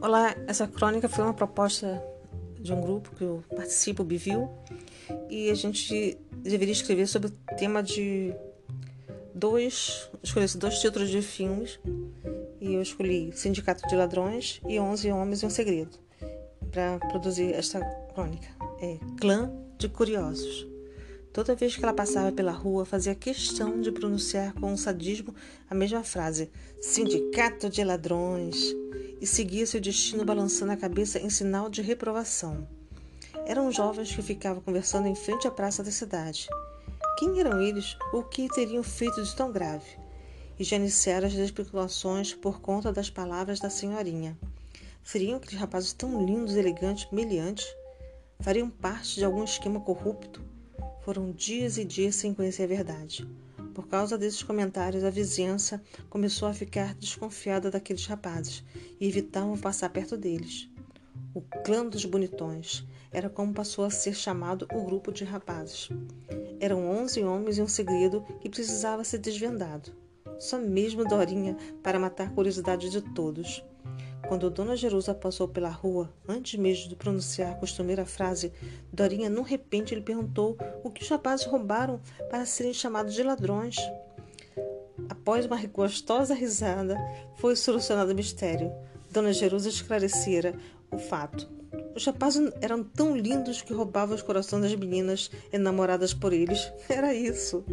Olá, essa crônica foi uma proposta de um grupo que eu participo, o Bivil, e a gente deveria escrever sobre o tema de dois, escolhi dois títulos de filmes, e eu escolhi Sindicato de Ladrões e Onze Homens e um Segredo, para produzir esta crônica. É Clã de Curiosos. Toda vez que ela passava pela rua, fazia questão de pronunciar com um sadismo a mesma frase: Sindicato de Ladrões e seguia seu destino balançando a cabeça em sinal de reprovação. Eram jovens que ficavam conversando em frente à praça da cidade. Quem eram eles ou o que teriam feito de tão grave? E já iniciaram as especulações por conta das palavras da senhorinha. Seriam aqueles rapazes tão lindos, elegantes, meliantes? Fariam parte de algum esquema corrupto? Foram dias e dias sem conhecer a verdade. Por causa desses comentários, a vizinhança começou a ficar desconfiada daqueles rapazes e evitavam passar perto deles. O clã dos bonitões era como passou a ser chamado o grupo de rapazes. Eram onze homens e um segredo que precisava ser desvendado. Só mesmo Dorinha para matar a curiosidade de todos. Quando Dona Jerusa passou pela rua, antes mesmo de pronunciar a costumeira frase, Dorinha, num repente, lhe perguntou o que os rapazes roubaram para serem chamados de ladrões. Após uma gostosa risada, foi solucionado o mistério. Dona Jerusa esclarecera o fato. Os rapazes eram tão lindos que roubavam os corações das meninas enamoradas por eles. Era isso.